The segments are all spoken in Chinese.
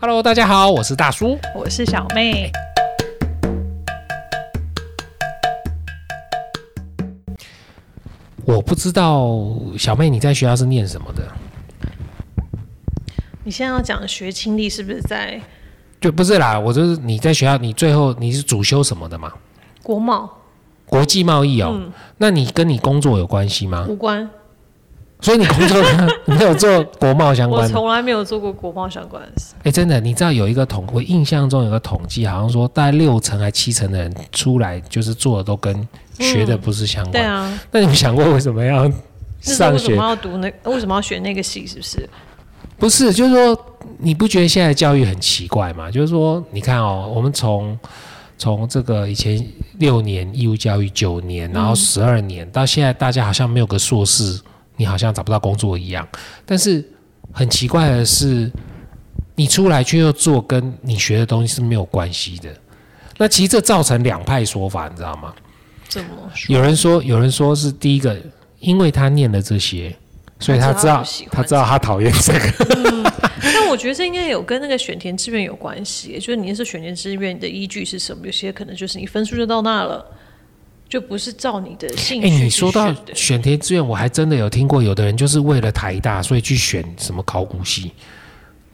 Hello，大家好，我是大叔。我是小妹。我不知道小妹你在学校是念什么的，你现在要讲学经历是不是在就不是啦，我就是你在学校，你最后你是主修什么的嘛？国贸？国际贸易哦，那你跟你工作有关系吗？无关。所以你工作没有做国贸相关我从来没有做过国贸相关的事。哎，真的，你知道有一个统，我印象中有个统计，好像说大概六成还七成的人出来就是做的都跟学的不是相关。对啊。那你们想过为什么要上学？为什么要读那？为什么要选那个系？是不是？不是，就是说你不觉得现在教育很奇怪吗？就是说，你看哦，我们从从这个以前六年义务教育九年，然后十二年，到现在大家好像没有个硕士。你好像找不到工作一样，但是很奇怪的是，你出来却又做跟你学的东西是没有关系的。那其实这造成两派说法，你知道吗？怎么说？有人说，有人说是第一个，因为他念了这些，所以他知道，他知道他讨厌这个。但我觉得这应该有跟那个选填志愿有关系，就是你是选填志愿的依据是什么？有些可能就是你分数就到那了。就不是照你的兴趣。哎，你说到选填志愿，我还真的有听过，有的人就是为了台大，所以去选什么考古系。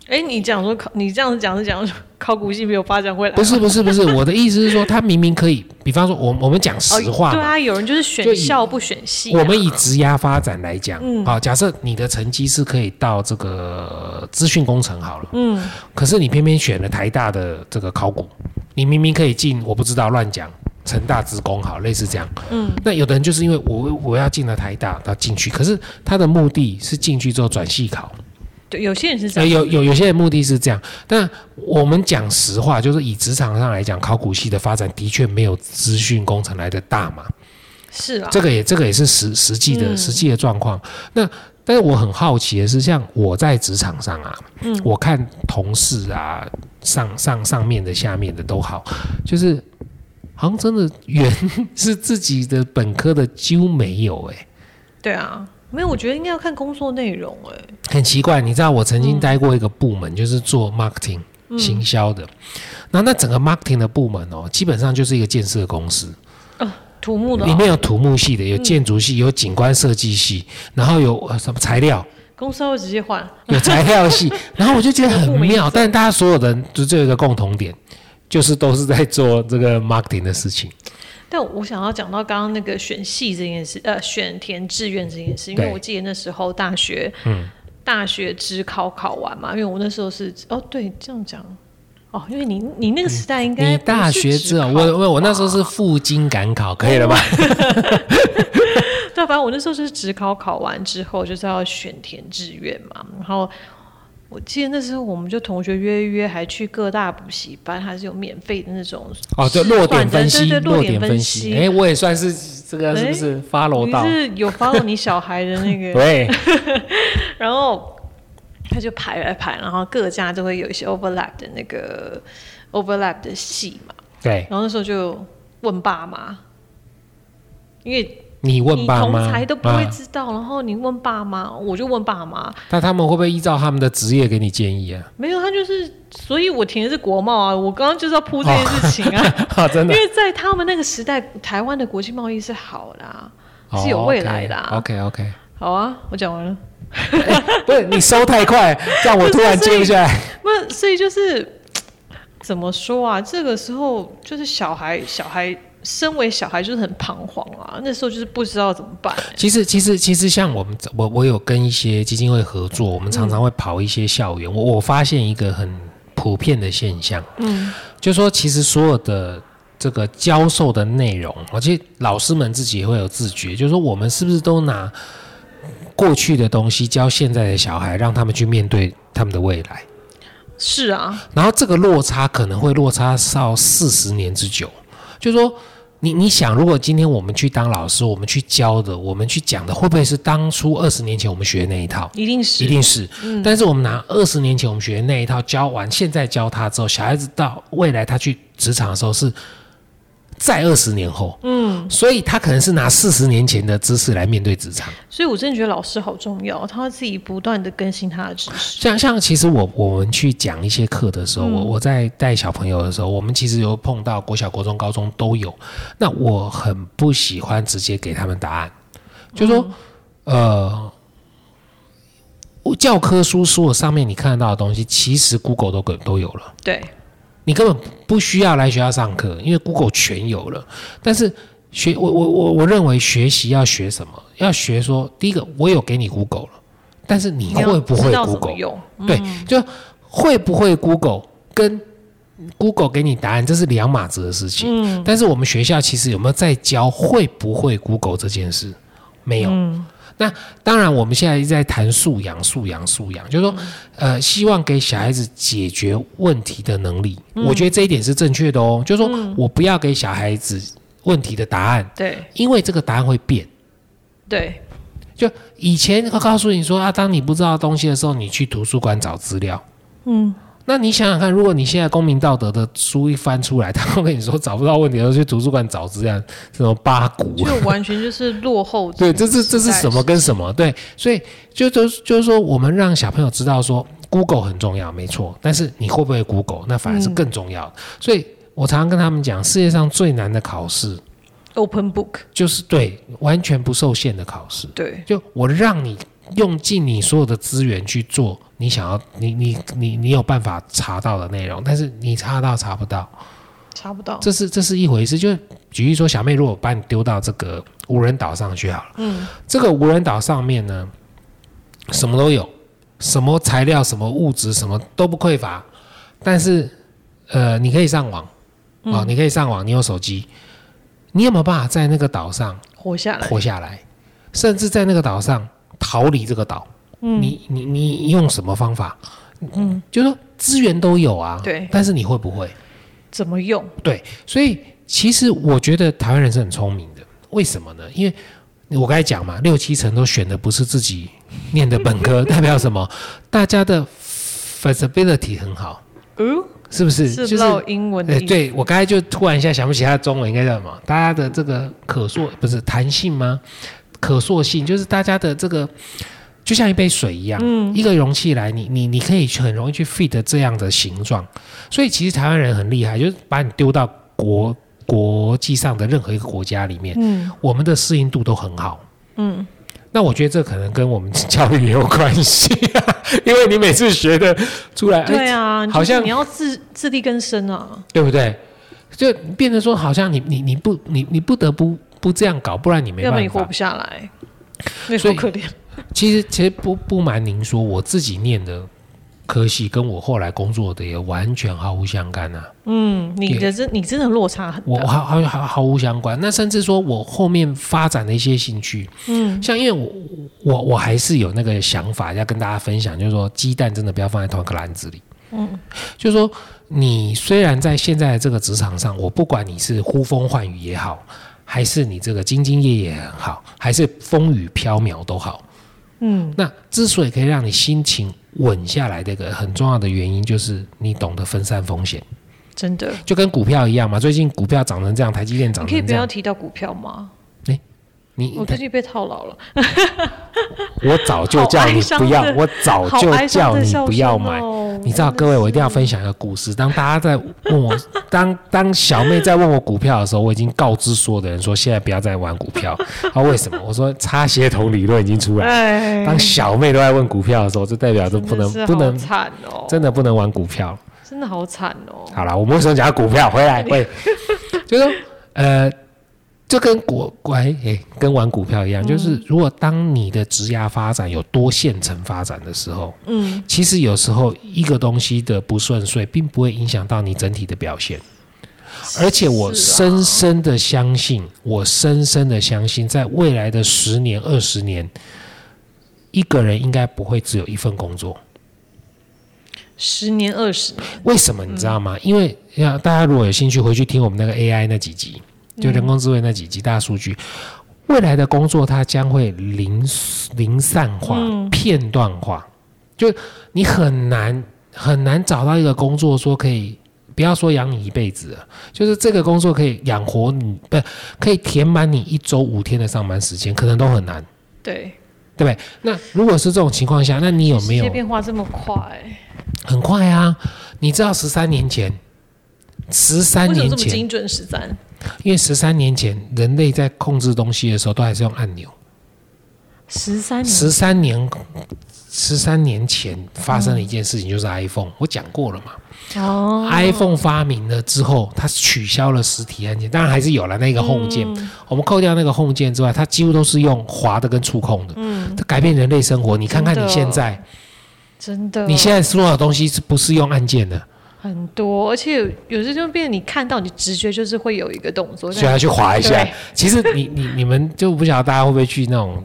哎，你讲说考，你这样子讲是讲考古系没有发展回来？不是不是不是，我的意思是说，他明明可以，比方说，我我们讲实话，对啊，有人就是选校不选系。我们以职涯发展来讲，嗯，好，假设你的成绩是可以到这个资讯工程好了，嗯，可是你偏偏选了台大的这个考古，你明明可以进，我不知道乱讲。成大职工好，类似这样。嗯，那有的人就是因为我我要进了台大，他进去，可是他的目的是进去之后转系考。对，有些人是这样。有有有些人目的是这样，但我们讲实话，就是以职场上来讲，考古系的发展的确没有资讯工程来的大嘛。是啊。这个也这个也是实实际的实际的状况。那但是我很好奇的是，像我在职场上啊，嗯，我看同事啊，上上上面的、下面的都好，就是。好像真的原 是自己的本科的几乎没有哎，对啊，没有，我觉得应该要看工作内容哎。很奇怪，你知道我曾经待过一个部门，就是做 marketing 行销的，那那整个 marketing 的部门哦，基本上就是一个建设公司，土木的，里面有土木系的，有建筑系，有景观设计系，然后有什么材料，公司会直接换，有材料系，然后我就觉得很妙，但是大家所有人就只有一个共同点。就是都是在做这个 marketing 的事情，但我想要讲到刚刚那个选系这件事，呃，选填志愿这件事，因为我记得那时候大学，嗯，大学只考考完嘛，因为我那时候是，哦，对，这样讲，哦，因为你你那个时代应该你大学之后，我我我那时候是赴京赶考，可以了吧？对，反正我那时候就是只考考完之后就是要选填志愿嘛，然后。我记得那时候，我们就同学约约，还去各大补习班，还是有免费的那种哦，就落点分析，落点分析。哎，我也算是这个，是不是 follow 到？是有 follow 你小孩的那个。对。然后他就排来排，然后各家都会有一些 overlap 的那个 overlap 的戏嘛。对。然后那时候就问爸妈，因为。你问爸妈，同才都不会知道。然后你问爸妈，我就问爸妈。那他们会不会依照他们的职业给你建议啊？没有，他就是，所以我填的是国贸啊。我刚刚就是要铺这件事情啊，真的。因为在他们那个时代，台湾的国际贸易是好的，是有未来的。OK OK，好啊，我讲完了。不是你收太快，让我突然接不下来。不，所以就是怎么说啊？这个时候就是小孩，小孩。身为小孩就是很彷徨啊，那时候就是不知道怎么办。其实，其实，其实像我们，我我有跟一些基金会合作，我们常常会跑一些校园。我我发现一个很普遍的现象，嗯，就说其实所有的这个教授的内容，而且老师们自己也会有自觉，就是说我们是不是都拿过去的东西教现在的小孩，让他们去面对他们的未来？是啊，然后这个落差可能会落差到四十年之久，就是说。你你想，如果今天我们去当老师，我们去教的，我们去讲的，会不会是当初二十年前我们学的那一套？一定是，一定是。嗯。但是我们拿二十年前我们学的那一套教完，现在教他之后，小孩子到未来他去职场的时候是在二十年后，嗯，所以他可能是拿四十年前的知识来面对职场。所以我真的觉得老师好重要，他自己不断的更新他的知识。像像其实我我们去讲一些课的时候，我我在带小朋友的时候，我们其实有碰到国小、国中、高中都有。那我很不喜欢直接给他们答案，就说呃，教科书书的上面你看得到的东西，其实 Google 都都都有了。对。你根本不需要来学校上课，因为 Google 全有了。但是学我我我我认为学习要学什么？要学说，第一个我有给你 Google 了，但是你会不会 Google？对，就会不会 Google 跟 Google 给你答案，这是两码子的事情。嗯。但是我们学校其实有没有在教会不会 Google 这件事？没有。那当然，我们现在一直在谈素养、素养、素养，就是说，呃，希望给小孩子解决问题的能力。我觉得这一点是正确的哦。就是说我不要给小孩子问题的答案，对，因为这个答案会变。对，就以前会告诉你说啊，当你不知道东西的时候，你去图书馆找资料。嗯。那你想想看，如果你现在公民道德的书一翻出来，他会跟你说找不到问题，要去图书馆找资料，什么八股，就完全就是落后。对，这是这是什么跟什么？对，所以就就就是说，我们让小朋友知道说，Google 很重要，没错。但是你会不会 Google，那反而是更重要的。所以我常常跟他们讲，世界上最难的考试，Open Book，就是对完全不受限的考试。对，就我让你用尽你所有的资源去做。你想要你你你你有办法查到的内容，但是你查到查不到，查不到，这是这是一回事。就举例说，小妹如果把你丢到这个无人岛上去好了，嗯，这个无人岛上面呢，什么都有，什么材料、什么物质、什么都不匮乏，但是呃，你可以上网啊，你可以上网，你有手机，你有没有办法在那个岛上活下来？活下来，甚至在那个岛上逃离这个岛。嗯你你你用什么方法？嗯，就是说资源都有啊，对，但是你会不会怎么用？对，所以其实我觉得台湾人是很聪明的，为什么呢？因为我刚才讲嘛，六七成都选的不是自己念的本科，代表什么？大家的 feasibility 很好，嗯，是不是？是英文的。对，我刚才就突然一下想不起他的中文应该叫什么？大家的这个可塑不是弹性吗？可塑性就是大家的这个。就像一杯水一样，嗯一个容器来，你你你可以很容易去 fit 这样的形状，所以其实台湾人很厉害，就是把你丢到国国际上的任何一个国家里面，嗯我们的适应度都很好。嗯，那我觉得这可能跟我们教育也有关系，因为你每次学的出来，对啊，好像你要自自力更生啊，对不对？就变成说，好像你你你不你你不得不不这样搞，不然你没办法，你活不下来，那好可怜。其实，其实不不瞒您说，我自己念的科系跟我后来工作的也完全毫无相干啊。嗯，你的真你真的落差很大。我毫毫毫毫无相关。那甚至说我后面发展的一些兴趣，嗯，像因为我我我还是有那个想法要跟大家分享，就是说鸡蛋真的不要放在同一个篮子里。嗯，就是说你虽然在现在的这个职场上，我不管你是呼风唤雨也好，还是你这个兢兢业业很好，还是风雨飘渺都好。嗯，那之所以可以让你心情稳下来的一个很重要的原因，就是你懂得分散风险。真的，就跟股票一样嘛。最近股票涨成这样，台积电涨成这样，可以不要提到股票吗？你我最近被套牢了，我早就叫你不要，我早就叫你不要买。你知道，各位，我一定要分享一个故事。当大家在问我，当当小妹在问我股票的时候，我已经告知所有的人说，现在不要再玩股票。啊，为什么？我说插协同理论已经出来。当小妹都在问股票的时候，就代表着不能不能惨哦，真的不能玩股票，真的好惨哦。好了，我们为什么讲股票？回来，会 就说呃。就跟股哎哎，跟玩股票一样，就是如果当你的职涯发展有多线程发展的时候，嗯，其实有时候一个东西的不顺遂，并不会影响到你整体的表现。而且我深深的相信，我深深的相信，在未来的十年、二十年，一个人应该不会只有一份工作。十年、二十年，为什么你知道吗？因为要大家如果有兴趣，回去听我们那个 AI 那几集。就人工智慧那几级大数据，未来的工作它将会零零散化、片段化，就你很难很难找到一个工作说可以不要说养你一辈子，就是这个工作可以养活你，不可以填满你一周五天的上班时间，可能都很难，对，对不对？那如果是这种情况下，那你有没有变化这么快？很快啊？你知道十三年前，十三年前，精准？十三因为十三年前人类在控制东西的时候，都还是用按钮。十三年十三年，十三年前发生了一件事情，就是 iPhone，我讲过了嘛。哦 iPhone 发明了之后，它取消了实体按键，当然还是有了那个 Home 键。我们扣掉那个 Home 键之外，它几乎都是用滑的跟触控的。嗯，它改变人类生活。你看看你现在，真的，你现在所有东西是不是用按键的？很多，而且有时就变成你看到，你直觉就是会有一个动作，所以要去划一下。其实你你你们就不晓得大家会不会去那种。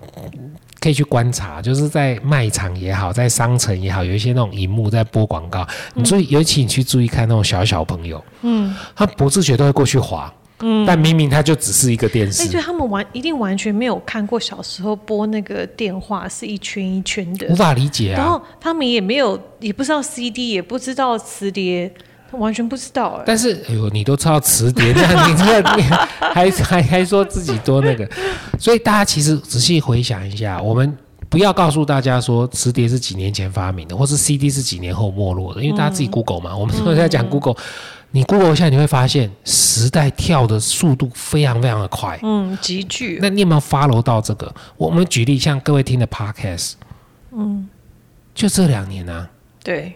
可以去观察，就是在卖场也好，在商城也好，有一些那种荧幕在播广告。你注意，尤其你去注意看那种小小朋友，嗯，他不自觉都会过去滑，嗯，但明明它就只是一个电哎，视，对他们完一定完全没有看过小时候播那个电话是一圈一圈的。无，法理解啊。然后他们也没有也不知道 CD，也不知道磁碟，他完全不知道哎。但是，哎呦，你都知道磁碟，那你这个你还 还还说自己多那个，所以大家其实仔细回想一下，我们不要告诉大家说磁碟是几年前发明的，或是 CD 是几年后没落的，因为大家自己 Google 嘛，我们都在讲 Google，你 Google 一下你会发现时代跳的速度非常非常的快。嗯，急剧。那你有没有 follow 到这个？我们举例，像各位听的 Podcast，嗯，就这两年啊。对，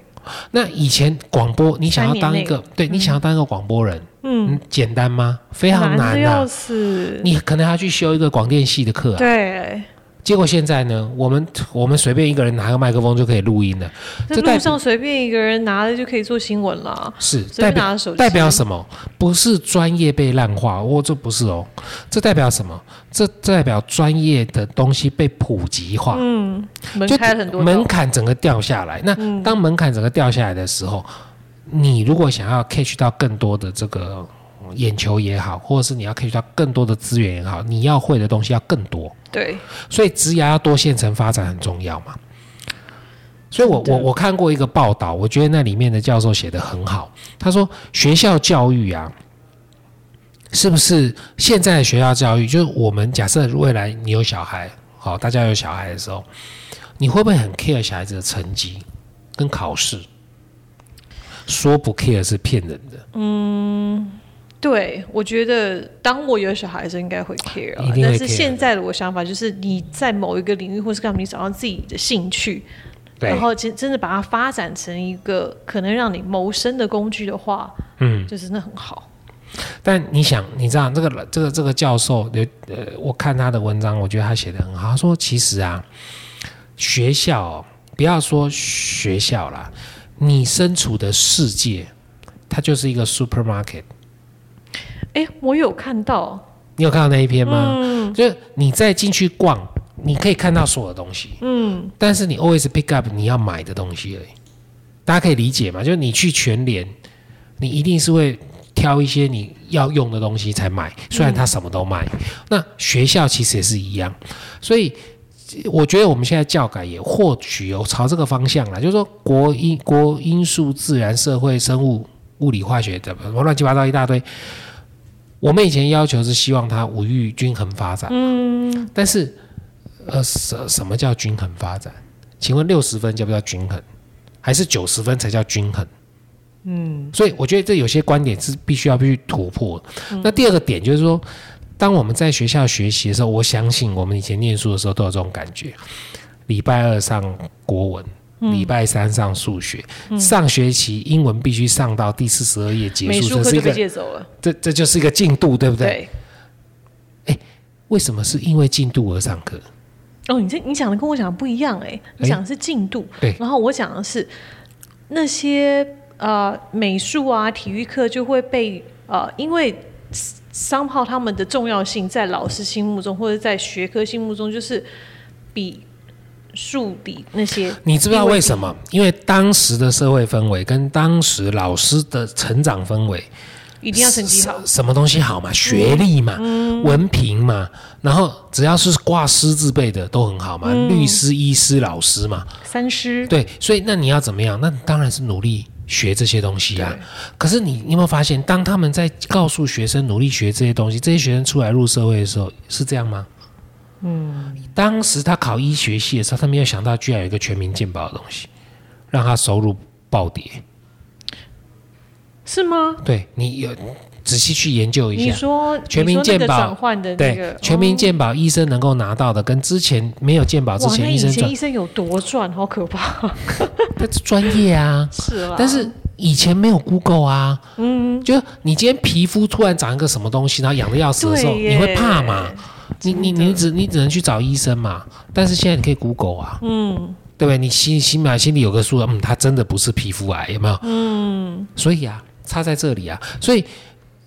那以前广播，你想要当一个，对你想要当一个广播人，嗯，简单吗？非常难的、难的要死。你可能还要去修一个广电系的课、啊。对，结果现在呢，我们我们随便一个人拿个麦克风就可以录音了，在这路上随便一个人拿了就可以做新闻了。是代表代表什么？不是专业被滥化，哦，这不是哦，这代表什么？这代表专业的东西被普及化。嗯，门就开了很多门槛整个掉下来。那当门槛整个掉下来的时候，你如果想要 catch 到更多的这个嗯眼球也好，或者是你要 catch 到更多的资源也好，你要会的东西要更多。对，所以职涯要多线程发展很重要嘛。所以我，我我看过一个报道，我觉得那里面的教授写的很好。他说，学校教育啊，是不是现在的学校教育，就是我们假设未来你有小孩，好，大家有小孩的时候，你会不会很 care 小孩子的成绩跟考试？说不 care 是骗人的。对，我觉得当我有小孩子应该会 care，啊但是现在的我想法就是你在某一个领域或是干嘛，你找到自己的兴趣，然，后真真的把它发展成一个可能让你谋生的工具的话，嗯，就真的很好。但你想，你知道这个这个这个教授有呃，我看他的文章，我觉得他写的很好。他说，其实啊，学校哦不要说学校啦，你身处的世界，它就是一个 supermarket。哎，我有看到，你有看到那一篇吗？嗯就是你再进去逛，你可以看到所有东西，嗯，但是你 always pick up 你要买的东西而已。大家可以理解嘛？就是你去全联，你一定是会挑一些你要用的东西才买，虽然他什么都卖。那学校其实也是一样，所以我觉得我们现在教改也或许有朝这个方向了，就是说国因国因素、自然、社会、生物、物理、化学的什么乱七八糟一大堆。我们以前要求是希望它五育均衡发展，嗯，但是呃，什什么叫均衡发展？请问六十分叫不叫均衡，还是九十分才叫均衡？嗯，所以我觉得这有些观点是必须要必须突破的。那第二个点就是说，当我们在学校学习的时候，我相信我们以前念书的时候都有这种感觉：礼拜二上国文，礼拜三上数学，上学期英文必须上到第四十二页结美束，这是一个借走了。这这就是一个进度，对不对？对，为什么是因为进度而上课？哦，你这你讲的跟我讲的不一样哎，你讲的是进度，对然后我讲的是那些呃美术啊、体育课就会被呃，因为商炮他们的重要性在老师心目中或者在学科心目中就是比数比那些，你知不知道为什么？因为当时的社会氛围跟当时老师的成长氛围，一定要成绩好嗯什，么东西好嘛？学历嘛，文凭嘛，然后只要是挂师字辈的都很好嘛，嗯律师、医师、老师嘛，三师对，所以那你要怎么样？那当然是努力学这些东西啊。可是你你有没有发现，当他们在告诉学生努力学这些东西，这些学生出来入社会的时候，是这样吗？嗯，当时他考医学系的时候，他没有想到居然有一个全民健保的东西，让他收入暴跌，是吗？对你有仔细去研究一下，你说全民健保转换的那对个全民哦健保医生能够拿到的，跟之前没有健保之前医生赚前医，生有多赚，好可怕！专业啊。是啊，但是以前没有 Google 啊，嗯，就你今天皮肤突然长一个什么东西，然后痒的要死的时候，你会怕嘛？你你你只你只能去找医生嘛。但是现在你可以 Google 啊，嗯，对不对？你心起码心里有个数，嗯，它真的不是皮肤癌，有没有？嗯，所以啊，差在这里啊，所以。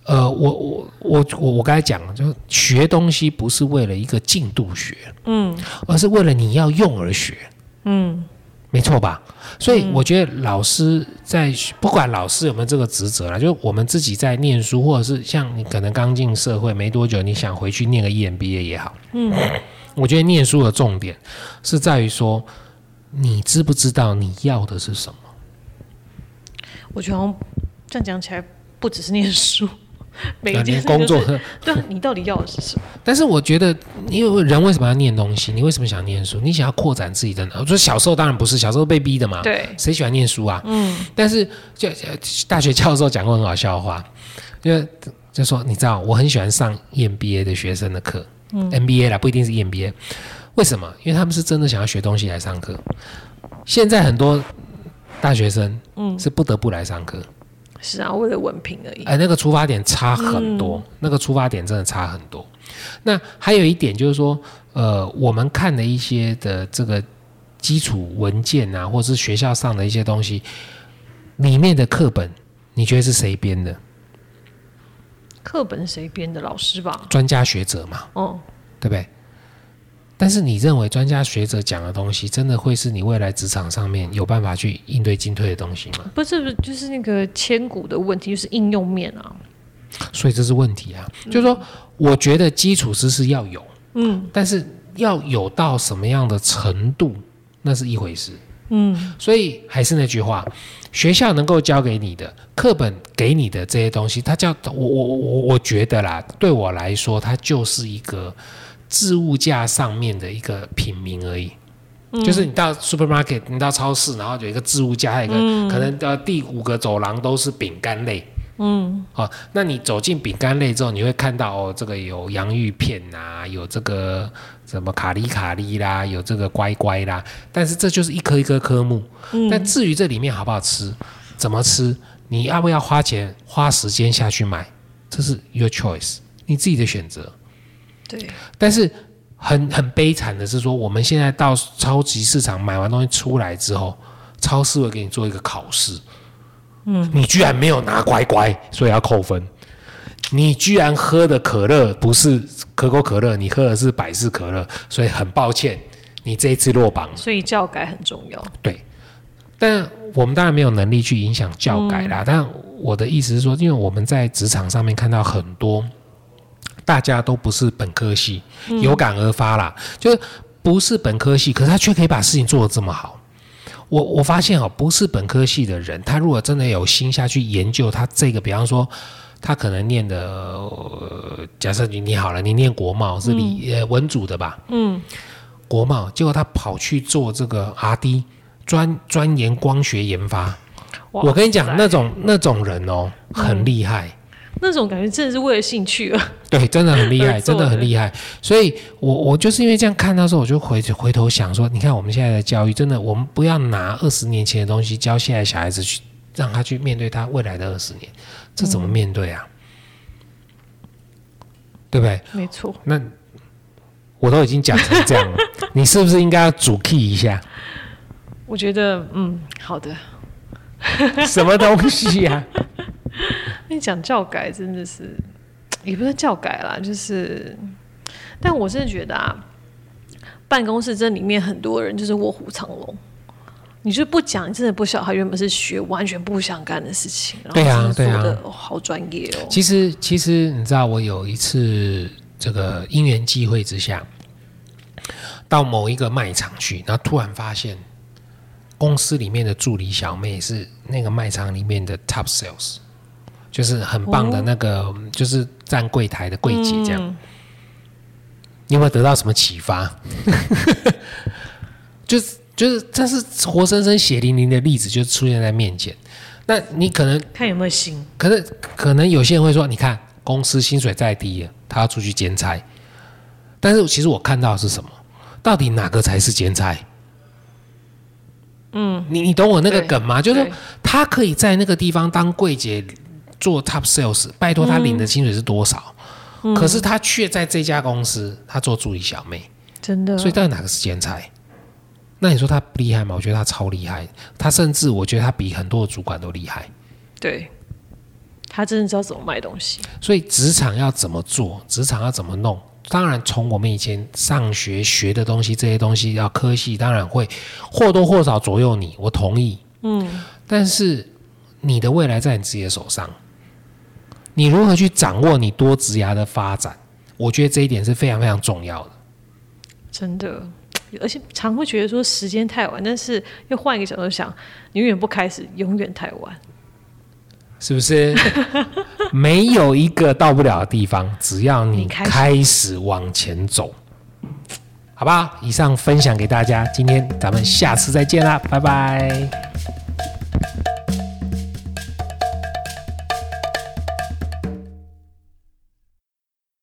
呃，我我我我我刚才讲了，就是学东西不是为了一个进度学，嗯而是为了你要用而学。嗯，没错吧？所以我觉得老师在不管老师有没有这个职责啦，就是我们自己在念书，或者是像你可能刚进社会没多久，你想回去念个 EMBA 也好，嗯，我觉得念书的重点是在于说，你知不知道你要的是什么？我觉得好像这样讲起来，不只是念书，每一件连事都工作，对啊，你到底要的是什么？但是我觉得，因为人为什么要念东西？你为什么想念书？你想要扩展自己的脑。我说小时候当然不是，小时候被逼的嘛。对，谁喜欢念书啊？嗯，但是就呃大学教授讲过很好笑的话，就就说你知道，我很喜欢上 EMBA 的学生的课、嗯、，MBA 啦，不一定是 EMBA。为什么？因为他们是真的想要学东西来上课。现在很多大学生，嗯，是不得不来上课，是啊，为了文凭而已。哎，那个出发点差很多，那个出发点真的差很多。那还有一点就是说，呃，我们看的一些的这个基础文件啊，或者是学校上的一些东西，里面的课本，你觉得是谁编的？课本谁编的？老师吧？专家学者嘛，哦，对不对？但是你认为专家学者讲的东西，真的会是你未来职场上面有办法去应对进退的东西吗？不是，不是就是那个千古的问题，就是应用面啊。所以这是问题啊。就是说，我觉得基础知识要有，嗯但是要有到什么样的程度，那是一回事。嗯，所以还是那句话，学校能够教给你的课本给你的这些东西，它叫我我我我觉得啦，对我来说，它就是一个置物架上面的一个品名而已。就是你到 supermarket，你到超市，然后有一个置物架，还有一个、可能呃第五个走廊都是饼干类。嗯，哦、那你走进饼干类之后，你会看到哦，这个有洋芋片啊，有这个什么卡里卡里啦，有这个乖乖啦，但是这就是一颗一颗科目。但至于这里面好不好吃，怎么吃，你要不要花钱花时间下去买，这是 your choice，你自己的选择。对，但是很很悲惨的是说，我们现在到超级市场买完东西出来之后，超市会给你做一个考试。嗯，你居然没有拿乖乖，所以要扣分。你居然喝的可乐不是可口可乐，你喝的是百事可乐，所以很抱歉，你这一次落榜。所以教改很重要。对，但我们当然没有能力去影响教改啦。但我的意思是说，因为我们在职场上面看到很多大家都不是本科系，有感而发啦，就是不是本科系，可是他却可以把事情做得这么好。我我发现哦，不是本科系的人，他如果真的有心下去研究他这个，比方说。他可能念的，呃、假设你你好了，你念国贸是理、呃文组的吧？嗯，国贸，结果他跑去做这个 R&D 专专研光学研发。我跟你讲，那种那种人哦，很厉害，那种感觉真的是为了兴趣啊。对，真的很厉害，真的很厉害。所以我我就是因为这样看到时候，我就回回头想说，你看我们现在的教育，真的，我们不要拿二十年前的东西教现在小孩子去，让他去面对他未来的二十年，这怎么面对啊？对不对？没错，那我都已经讲成这样了，你是不是应该要主 key 一下？我觉得嗯，好的。什么东西呀、你讲教改真的是，也不是教改啦，就是，但我真的觉得啊，办公室这里面很多人就是卧虎藏龙。你就不讲，你真的不晓得他原本是学完全不想干的事情，然后对啊真的好专业哦。其实，其实你知道，我有一次这个因缘际会之下，到某一个卖场去，然后突然发现公司里面的助理小妹是那个卖场里面的 top sales，就是很棒的那个，就是站柜台的柜姐这样。你有没有得到什么启发？就 是就是，这是活生生血淋淋的例子，就出现在面前。那你可能看有没有心？可是可能有些人会说，你看公司薪水再低，他要出去兼差。但是其实我看到的是什么？到底哪个才是兼差？嗯，你你懂我那个梗吗？就是他可以在那个地方当柜姐做 top sales，拜托他领的薪水是多少？可是他却在这家公司他做助理小妹，真的。所以到底哪个是天才？那你说他不厉害吗？我觉得他超厉害，他甚至我觉得他比很多的主管都厉害。对，他真的知道怎么卖东西。所以职场要怎么做，职场要怎么弄？当然，从我们以前上学学的东西，这些东西要科系，当然会或多或少左右你。我同意。嗯。但是你的未来在你自己的手上，你如何去掌握你多职涯的发展？我觉得这一点是非常非常重要的。真的。而且常会觉得说时间太晚，但是又换一个角度想，永远不开始，永远太晚，是不是？没有一个到不了的地方，只要你开始往前走，好吧？以上分享给大家，今天咱们下次再见啦，拜拜。